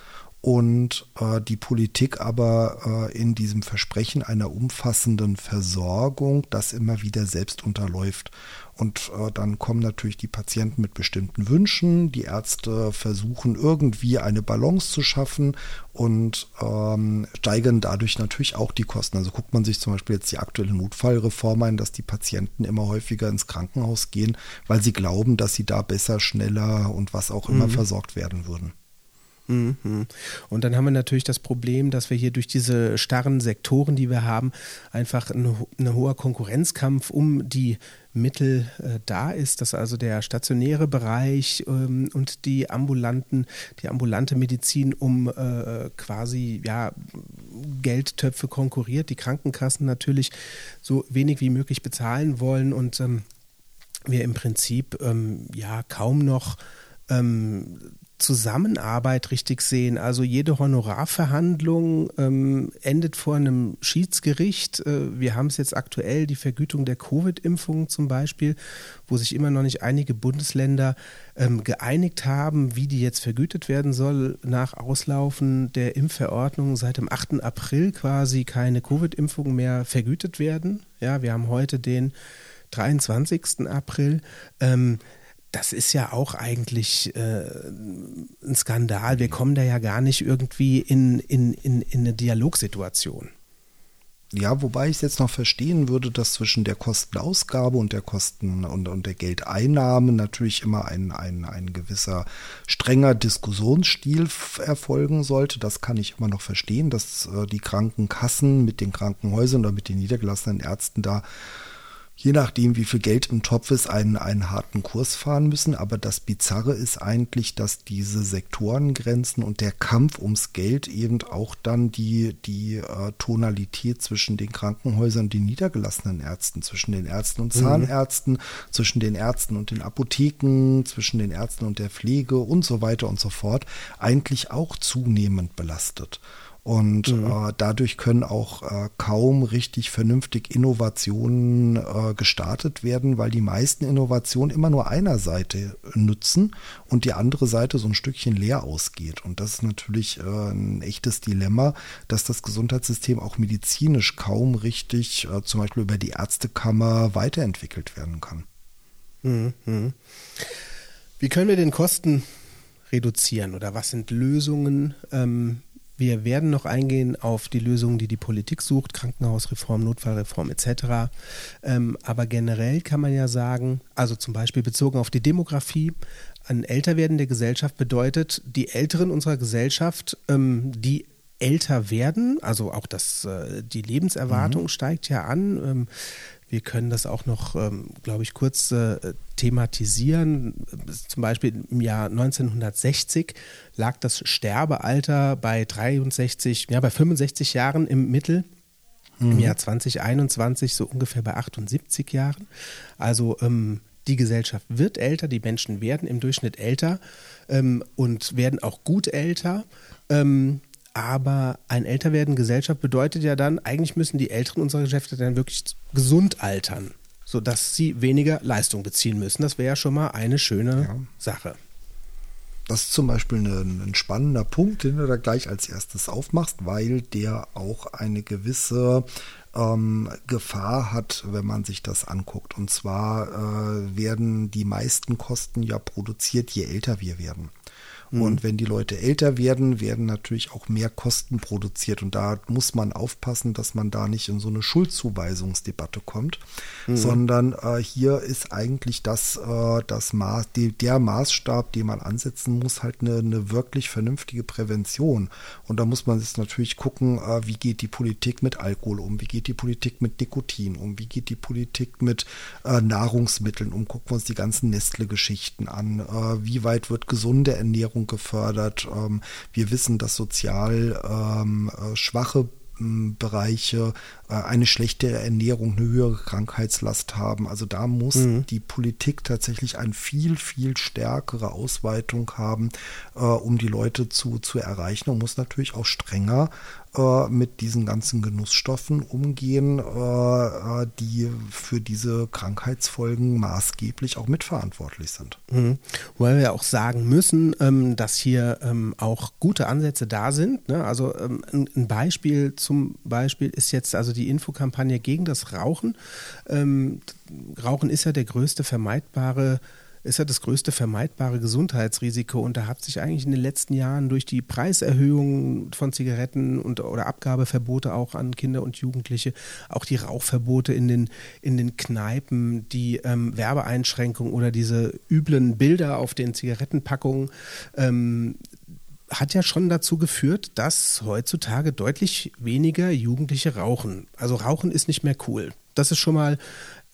Und äh, die Politik aber äh, in diesem Versprechen einer umfassenden Versorgung das immer wieder selbst unterläuft. Und äh, dann kommen natürlich die Patienten mit bestimmten Wünschen. Die Ärzte versuchen irgendwie eine Balance zu schaffen und ähm, steigern dadurch natürlich auch die Kosten. Also guckt man sich zum Beispiel jetzt die aktuelle Notfallreform ein, dass die Patienten immer häufiger ins Krankenhaus gehen, weil sie glauben, dass sie da besser, schneller und was auch immer mhm. versorgt werden würden. Mhm. Und dann haben wir natürlich das Problem, dass wir hier durch diese starren Sektoren, die wir haben, einfach ein, ein hoher Konkurrenzkampf um die Mittel äh, da ist, dass also der stationäre Bereich ähm, und die ambulanten, die ambulante Medizin um äh, quasi ja Geldtöpfe konkurriert, die Krankenkassen natürlich so wenig wie möglich bezahlen wollen und ähm, wir im Prinzip ähm, ja kaum noch ähm, Zusammenarbeit richtig sehen. Also jede Honorarverhandlung ähm, endet vor einem Schiedsgericht. Äh, wir haben es jetzt aktuell, die Vergütung der Covid-Impfung zum Beispiel, wo sich immer noch nicht einige Bundesländer ähm, geeinigt haben, wie die jetzt vergütet werden soll nach Auslaufen der Impfverordnung. Seit dem 8. April quasi keine Covid-Impfungen mehr vergütet werden. Ja, wir haben heute den 23. April. Ähm, das ist ja auch eigentlich äh, ein Skandal. Wir kommen da ja gar nicht irgendwie in, in, in, in eine Dialogsituation. Ja, wobei ich es jetzt noch verstehen würde, dass zwischen der Kostenausgabe und der Kosten und, und der Geldeinnahme natürlich immer ein, ein, ein gewisser strenger Diskussionsstil erfolgen sollte. Das kann ich immer noch verstehen, dass äh, die Krankenkassen mit den Krankenhäusern oder mit den niedergelassenen Ärzten da je nachdem, wie viel Geld im Topf ist, einen, einen harten Kurs fahren müssen. Aber das Bizarre ist eigentlich, dass diese Sektorengrenzen und der Kampf ums Geld eben auch dann die, die äh, Tonalität zwischen den Krankenhäusern und den niedergelassenen Ärzten, zwischen den Ärzten und mhm. Zahnärzten, mhm. zwischen den Ärzten und den Apotheken, zwischen den Ärzten und der Pflege und so weiter und so fort, eigentlich auch zunehmend belastet. Und mhm. äh, dadurch können auch äh, kaum richtig vernünftig Innovationen äh, gestartet werden, weil die meisten Innovationen immer nur einer Seite nützen und die andere Seite so ein Stückchen leer ausgeht. Und das ist natürlich äh, ein echtes Dilemma, dass das Gesundheitssystem auch medizinisch kaum richtig, äh, zum Beispiel über die Ärztekammer, weiterentwickelt werden kann. Mhm. Wie können wir den Kosten reduzieren oder was sind Lösungen? Ähm wir werden noch eingehen auf die Lösungen, die die Politik sucht, Krankenhausreform, Notfallreform etc. Ähm, aber generell kann man ja sagen, also zum Beispiel bezogen auf die Demografie, ein Älterwerden der Gesellschaft bedeutet, die Älteren unserer Gesellschaft, ähm, die älter werden, also auch das, äh, die Lebenserwartung mhm. steigt ja an. Wir können das auch noch, ähm, glaube ich, kurz äh, thematisieren. Zum Beispiel im Jahr 1960 lag das Sterbealter bei 63, ja, bei 65 Jahren im Mittel. Mhm. Im Jahr 2021 so ungefähr bei 78 Jahren. Also ähm, die Gesellschaft wird älter, die Menschen werden im Durchschnitt älter ähm, und werden auch gut älter. Ähm, aber ein Älterwerden Gesellschaft bedeutet ja dann, eigentlich müssen die Älteren unserer Geschäfte dann wirklich gesund altern, sodass sie weniger Leistung beziehen müssen. Das wäre ja schon mal eine schöne ja. Sache. Das ist zum Beispiel ein, ein, spannender Punkt, den du da gleich als erstes aufmachst, weil der auch eine gewisse ähm, Gefahr hat, wenn man sich das anguckt. Und zwar äh, werden die meisten Kosten ja produziert, je älter wir werden. Mhm. Und wenn die Leute älter werden, werden natürlich auch mehr Kosten produziert. Und da muss man aufpassen, dass man da nicht in so eine Schuldzuweisungsdebatte kommt, mhm. sondern äh, hier ist eigentlich das, äh, das Maß, die, der Maßstab, den man ansetzen muss, halt eine, eine wirklich vernünftige Prävention. Und da muss man jetzt natürlich gucken, äh, wie geht die Politik mit Alkohol um, wie geht die Politik mit Nikotin um, wie geht die Politik mit äh, Nahrungsmitteln um, gucken wir uns die ganzen Nestle-Geschichten an, äh, wie weit wird gesunde Ernährung Bildung gefördert. Ähm, wir wissen, dass sozial ähm, äh, schwache Bereiche eine schlechte Ernährung, eine höhere Krankheitslast haben. Also da muss mhm. die Politik tatsächlich eine viel, viel stärkere Ausweitung haben, äh, um die Leute zu, zu erreichen und muss natürlich auch strenger äh, mit diesen ganzen Genussstoffen umgehen, äh, äh, die für diese Krankheitsfolgen maßgeblich auch mitverantwortlich sind. Mhm. Wobei wir auch sagen müssen, ähm, dass hier ähm, auch gute Ansätze da sind. Ne? Also ähm, ein, ein, Beispiel zum Beispiel ist jetzt also die Infokampagne gegen das Rauchen. Ähm, Rauchen ist ja der größte vermeidbare ist ja das größte vermeidbare Gesundheitsrisiko und da hat sich eigentlich in den letzten Jahren durch die Preiserhöhungen von Zigaretten und oder Abgabeverbote auch an Kinder und Jugendliche, auch die Rauchverbote in den, in den Kneipen, die ähm, Werbeeinschränkungen oder diese üblen Bilder auf den Zigarettenpackungen ähm, hat ja schon dazu geführt, dass heutzutage deutlich weniger Jugendliche rauchen. Also Rauchen ist nicht mehr cool. Das ist schon mal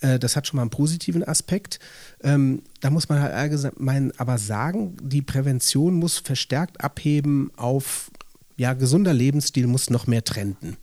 äh, das hat schon mal einen positiven Aspekt. Ähm, da muss man halt allgemein aber sagen, die Prävention muss verstärkt abheben auf, ja, gesunder Lebensstil muss noch mehr trenden.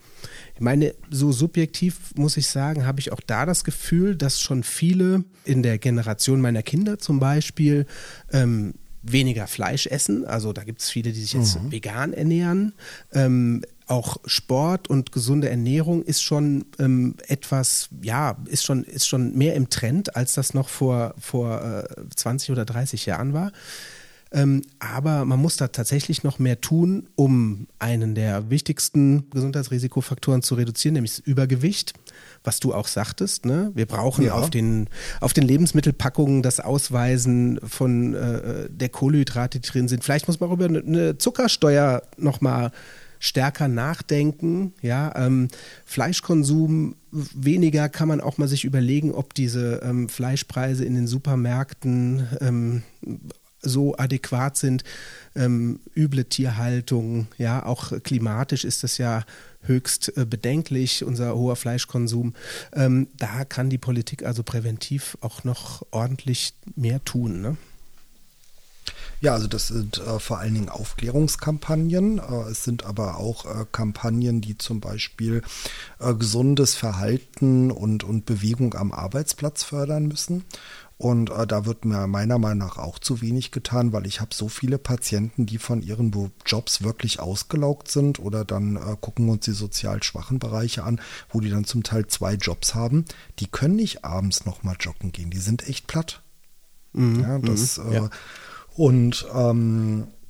Ich meine, so subjektiv muss ich sagen, habe ich auch da das Gefühl, dass schon viele in der Generation meiner Kinder zum Beispiel ähm, weniger Fleisch essen. Also da gibt es viele, die sich jetzt mhm. vegan ernähren. Ähm, auch Sport und gesunde Ernährung ist schon ähm, etwas, ja, ist schon, ist schon mehr im Trend, als das noch vor, vor äh, 20 oder 30 Jahren war. Ähm, aber man muss da tatsächlich noch mehr tun, um einen der wichtigsten Gesundheitsrisikofaktoren zu reduzieren, nämlich das Übergewicht, was du auch sagtest. Ne? Wir brauchen ja. auf, den, auf den Lebensmittelpackungen das Ausweisen von äh, der Kohlenhydrate, die drin sind. Vielleicht muss man auch über eine Zuckersteuer nochmal stärker nachdenken. Ja, ähm, Fleischkonsum weniger kann man auch mal sich überlegen, ob diese ähm, Fleischpreise in den Supermärkten ähm, so adäquat sind. Ähm, üble Tierhaltung, ja, auch klimatisch ist das ja höchst äh, bedenklich, unser hoher Fleischkonsum. Ähm, da kann die Politik also präventiv auch noch ordentlich mehr tun. Ne? Ja, also das sind äh, vor allen Dingen Aufklärungskampagnen. Äh, es sind aber auch äh, Kampagnen, die zum Beispiel äh, gesundes Verhalten und, und Bewegung am Arbeitsplatz fördern müssen. Und äh, da wird mir meiner Meinung nach auch zu wenig getan, weil ich habe so viele Patienten, die von ihren Jobs wirklich ausgelaugt sind oder dann äh, gucken wir uns die sozial schwachen Bereiche an, wo die dann zum Teil zwei Jobs haben. Die können nicht abends nochmal joggen gehen. Die sind echt platt. Mhm, ja, das, mhm, ja. Und ähm, äh,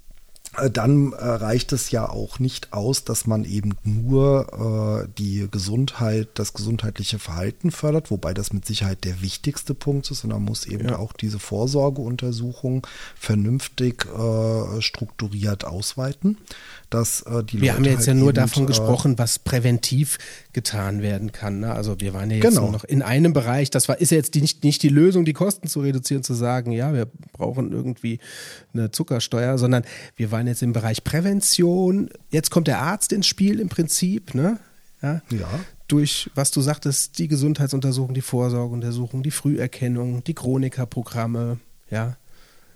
dann äh, reicht es ja auch nicht aus, dass man eben nur äh, die Gesundheit, das gesundheitliche Verhalten fördert, wobei das mit Sicherheit der wichtigste Punkt ist, sondern muss eben ja. auch diese Vorsorgeuntersuchung vernünftig äh, strukturiert ausweiten dass äh, die wir Leute haben jetzt halt ja nur eben, davon äh, gesprochen, was präventiv getan werden kann. Ne? Also wir waren ja jetzt genau. noch in einem Bereich, das war, ist ja jetzt die, nicht, nicht die Lösung, die Kosten zu reduzieren, zu sagen, ja, wir brauchen irgendwie eine Zuckersteuer, sondern wir waren jetzt im Bereich Prävention. Jetzt kommt der Arzt ins Spiel im Prinzip, ne? Ja. ja. Durch, was du sagtest, die Gesundheitsuntersuchung, die Vorsorgeuntersuchung, die Früherkennung, die Chronikerprogramme, ja.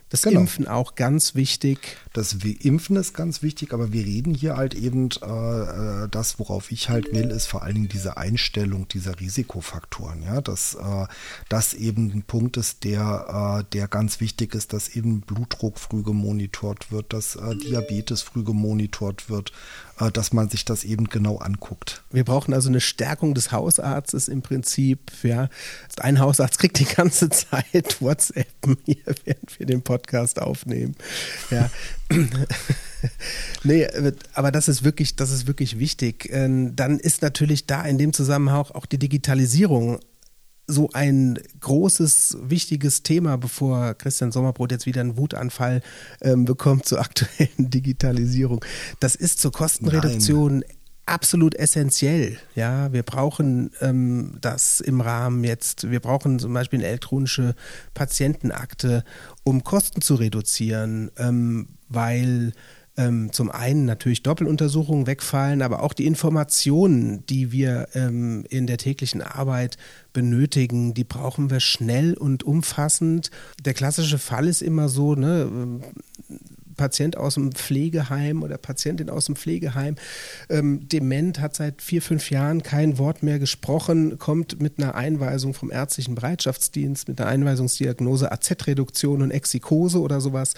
Das genau. Impfen auch ganz wichtig. Das Impfen ist ganz wichtig, aber wir reden hier halt eben, äh, äh, das, worauf ich halt will, ist vor allen Dingen diese Einstellung dieser Risikofaktoren. Ja, dass äh, das eben ein Punkt ist, der, äh, der ganz wichtig ist, dass eben Blutdruck früh gemonitort wird, dass äh, Diabetes früh gemonitort wird, dass man sich das eben genau anguckt. Wir brauchen also eine Stärkung des Hausarztes im Prinzip. Ja. Ein Hausarzt kriegt die ganze Zeit WhatsApp hier, während wir den Podcast aufnehmen. Ja. nee, aber das ist wirklich, das ist wirklich wichtig. Ähm, dann ist natürlich da in dem Zusammenhang auch die Digitalisierung so ein großes, wichtiges Thema, bevor Christian Sommerbrot jetzt wieder einen Wutanfall ähm, bekommt zur aktuellen Digitalisierung. Das ist zur Kostenreduktion Nein. absolut essentiell. Ja, wir brauchen ähm, das im Rahmen jetzt. Wir brauchen zum Beispiel eine elektronische Patientenakte, um Kosten zu reduzieren, ähm, weil ähm, zum einen natürlich Doppeluntersuchungen wegfallen, aber auch die Informationen, die wir ähm, in der täglichen Arbeit benötigen, die brauchen wir schnell und umfassend. Der klassische Fall ist immer so, ne, Patient aus dem Pflegeheim oder Patientin aus dem Pflegeheim, ähm, dement, hat seit vier, fünf Jahren kein Wort mehr gesprochen, kommt mit einer Einweisung vom ärztlichen Bereitschaftsdienst, mit einer Einweisungsdiagnose AZ-Reduktion und Exikose oder sowas.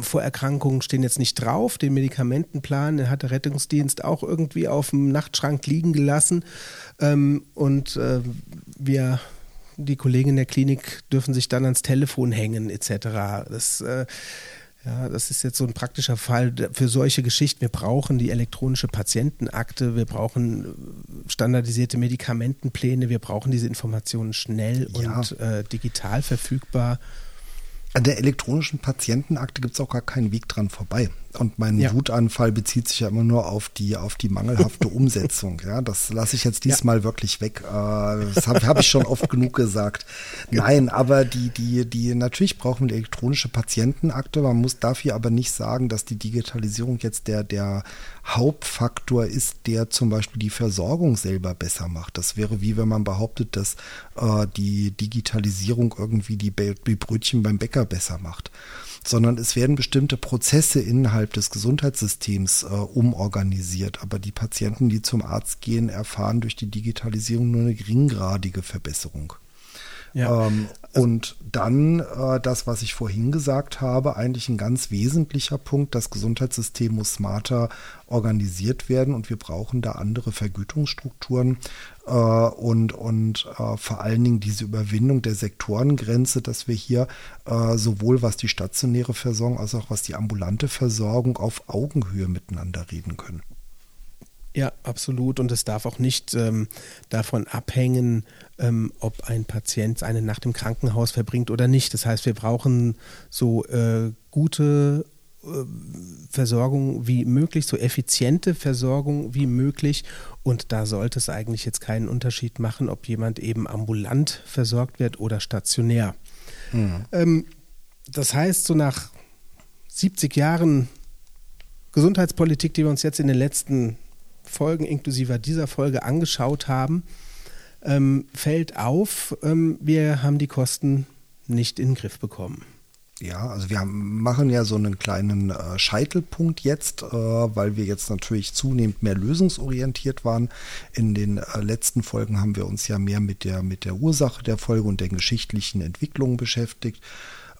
Vorerkrankungen stehen jetzt nicht drauf. Den Medikamentenplan den hat der Rettungsdienst auch irgendwie auf dem Nachtschrank liegen gelassen. Ähm, und äh, wir die Kollegen in der Klinik dürfen sich dann ans Telefon hängen etc. Das, äh, ja, das ist jetzt so ein praktischer Fall für solche Geschichten. Wir brauchen die elektronische Patientenakte, wir brauchen standardisierte Medikamentenpläne, wir brauchen diese Informationen schnell ja. und äh, digital verfügbar. An der elektronischen Patientenakte gibt es auch gar keinen Weg dran vorbei. Und mein ja. Wutanfall bezieht sich ja immer nur auf die, auf die mangelhafte Umsetzung. Ja, das lasse ich jetzt diesmal ja. wirklich weg. Äh, das habe hab ich schon oft genug gesagt. Nein, aber die, die, die, natürlich brauchen wir elektronische Patientenakte. Man muss dafür aber nicht sagen, dass die Digitalisierung jetzt der, der Hauptfaktor ist, der zum Beispiel die Versorgung selber besser macht. Das wäre wie wenn man behauptet, dass äh, die Digitalisierung irgendwie die, die Brötchen beim Bäcker besser macht sondern es werden bestimmte Prozesse innerhalb des Gesundheitssystems äh, umorganisiert. Aber die Patienten, die zum Arzt gehen, erfahren durch die Digitalisierung nur eine geringgradige Verbesserung. Ja. Ähm, und dann äh, das, was ich vorhin gesagt habe, eigentlich ein ganz wesentlicher Punkt. Das Gesundheitssystem muss smarter organisiert werden und wir brauchen da andere Vergütungsstrukturen äh, und, und äh, vor allen Dingen diese Überwindung der Sektorengrenze, dass wir hier äh, sowohl was die stationäre Versorgung als auch was die ambulante Versorgung auf Augenhöhe miteinander reden können. Ja, absolut. Und es darf auch nicht ähm, davon abhängen, ähm, ob ein Patient eine Nacht im Krankenhaus verbringt oder nicht. Das heißt, wir brauchen so äh, gute äh, Versorgung wie möglich, so effiziente Versorgung wie möglich. Und da sollte es eigentlich jetzt keinen Unterschied machen, ob jemand eben ambulant versorgt wird oder stationär. Mhm. Ähm, das heißt, so nach 70 Jahren Gesundheitspolitik, die wir uns jetzt in den letzten Folgen inklusive dieser Folge angeschaut haben, ähm, fällt auf, ähm, wir haben die Kosten nicht in den Griff bekommen. Ja, also wir machen ja so einen kleinen äh, Scheitelpunkt jetzt, äh, weil wir jetzt natürlich zunehmend mehr lösungsorientiert waren. In den äh, letzten Folgen haben wir uns ja mehr mit der, mit der Ursache der Folge und den geschichtlichen Entwicklungen beschäftigt.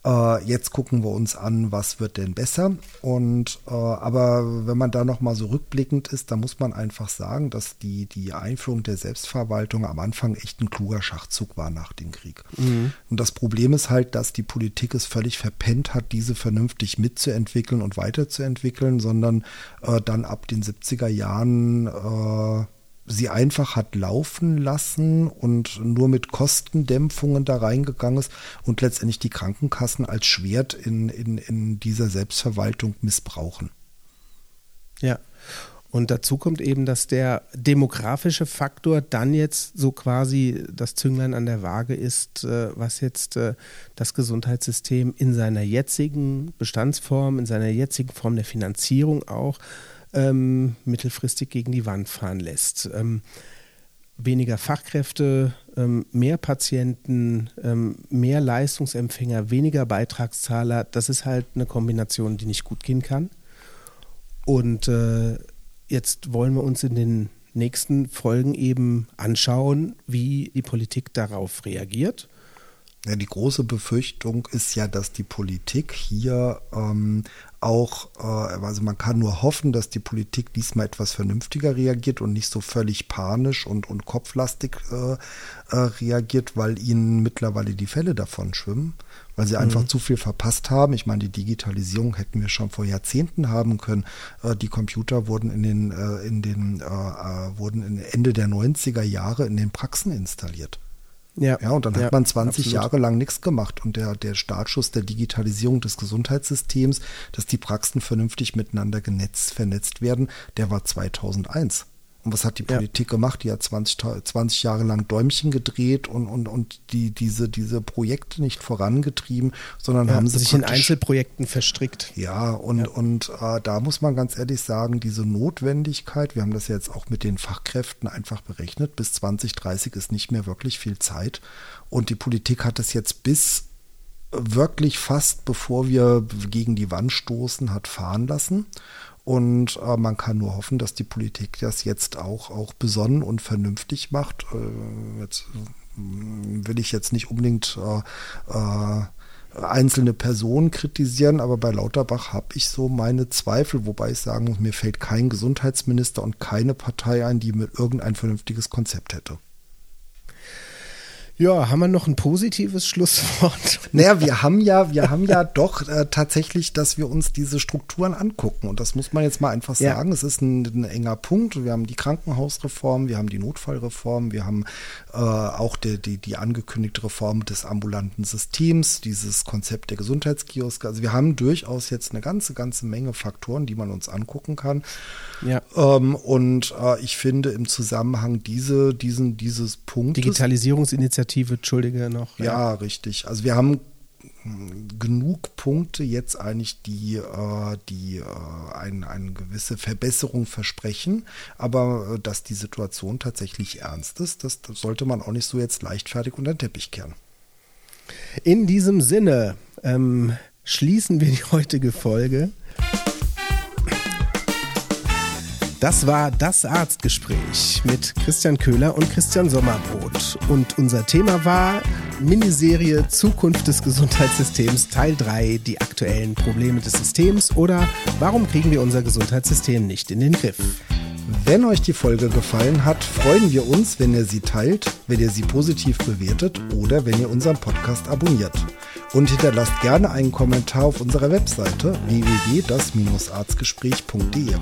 Äh, jetzt gucken wir uns an, was wird denn besser. Und äh, aber wenn man da noch mal so rückblickend ist, dann muss man einfach sagen, dass die die Einführung der Selbstverwaltung am Anfang echt ein kluger Schachzug war nach dem Krieg. Mhm. Und das Problem ist halt, dass die Politik es völlig verpennt hat, diese vernünftig mitzuentwickeln und weiterzuentwickeln, sondern äh, dann ab den 70er Jahren äh, sie einfach hat laufen lassen und nur mit Kostendämpfungen da reingegangen ist und letztendlich die Krankenkassen als Schwert in, in, in dieser Selbstverwaltung missbrauchen. Ja. Und dazu kommt eben, dass der demografische Faktor dann jetzt so quasi das Zünglein an der Waage ist, äh, was jetzt äh, das Gesundheitssystem in seiner jetzigen Bestandsform, in seiner jetzigen Form der Finanzierung auch ähm, mittelfristig gegen die Wand fahren lässt. Ähm, weniger Fachkräfte, ähm, mehr Patienten, ähm, mehr Leistungsempfänger, weniger Beitragszahler, das ist halt eine Kombination, die nicht gut gehen kann. Und äh, jetzt wollen wir uns in den nächsten Folgen eben anschauen, wie die Politik darauf reagiert. Ja, die große Befürchtung ist ja, dass die Politik hier ähm, auch, äh, also man kann nur hoffen, dass die Politik diesmal etwas vernünftiger reagiert und nicht so völlig panisch und, und kopflastig äh, äh, reagiert, weil ihnen mittlerweile die Fälle davon schwimmen, weil sie mhm. einfach zu viel verpasst haben. Ich meine, die Digitalisierung hätten wir schon vor Jahrzehnten haben können. Äh, die Computer wurden in den, äh, in den, äh, äh wurden Ende der 90er Jahre in den Praxen installiert. Ja, ja und dann ja, hat man 20 absolut. Jahre lang nichts gemacht. Und der, der Startschuss der Digitalisierung des Gesundheitssystems, dass die Praxen vernünftig miteinander genetzt, vernetzt werden, der war 2001. Und was hat die Politik ja. gemacht? Die hat 20, 20 Jahre lang Däumchen gedreht und, und, und die, diese, diese Projekte nicht vorangetrieben, sondern ja, haben sie sich in Einzelprojekten verstrickt. Ja, und, ja. und äh, da muss man ganz ehrlich sagen, diese Notwendigkeit, wir haben das jetzt auch mit den Fachkräften einfach berechnet, bis 2030 ist nicht mehr wirklich viel Zeit. Und die Politik hat es jetzt bis wirklich fast, bevor wir gegen die Wand stoßen, hat fahren lassen. Und äh, man kann nur hoffen, dass die Politik das jetzt auch, auch besonnen und vernünftig macht. Äh, jetzt äh, will ich jetzt nicht unbedingt äh, äh, einzelne Personen kritisieren, aber bei Lauterbach habe ich so meine Zweifel, wobei ich sagen muss, mir fällt kein Gesundheitsminister und keine Partei ein, die mit irgendein vernünftiges Konzept hätte. Ja, haben wir noch ein positives Schlusswort? Naja, wir haben ja, wir haben ja doch äh, tatsächlich, dass wir uns diese Strukturen angucken. Und das muss man jetzt mal einfach sagen. Ja. Es ist ein, ein, enger Punkt. Wir haben die Krankenhausreform, wir haben die Notfallreform, wir haben äh, auch die, die, die angekündigte Reform des ambulanten Systems, dieses Konzept der Gesundheitskioske. Also wir haben durchaus jetzt eine ganze, ganze Menge Faktoren, die man uns angucken kann. Ja. Ähm, und äh, ich finde im Zusammenhang diese, diesen, dieses Punkt. Digitalisierungsinitiative Initiative, entschuldige noch. Ja, ja, richtig. Also wir haben genug Punkte jetzt eigentlich, die, äh, die äh, ein, eine gewisse Verbesserung versprechen, aber äh, dass die Situation tatsächlich ernst ist, das, das, sollte man auch nicht so jetzt leichtfertig unter den Teppich kehren. In diesem Sinne ähm, schließen wir die heutige Folge. Das war das Arztgespräch mit Christian Köhler und Christian Sommerbrot. Und unser Thema war Miniserie Zukunft des Gesundheitssystems Teil 3, die aktuellen Probleme des Systems oder warum kriegen wir unser Gesundheitssystem nicht in den Griff. Wenn euch die Folge gefallen hat, freuen wir uns, wenn ihr sie teilt, wenn ihr sie positiv bewertet oder wenn ihr unseren Podcast abonniert. Und hinterlasst gerne einen Kommentar auf unserer Webseite www.das-arztgespräch.de.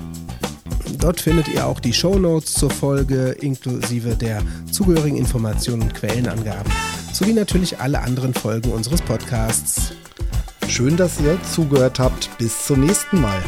Dort findet ihr auch die Show Notes zur Folge inklusive der zugehörigen Informationen und Quellenangaben sowie natürlich alle anderen Folgen unseres Podcasts. Schön, dass ihr zugehört habt. Bis zum nächsten Mal.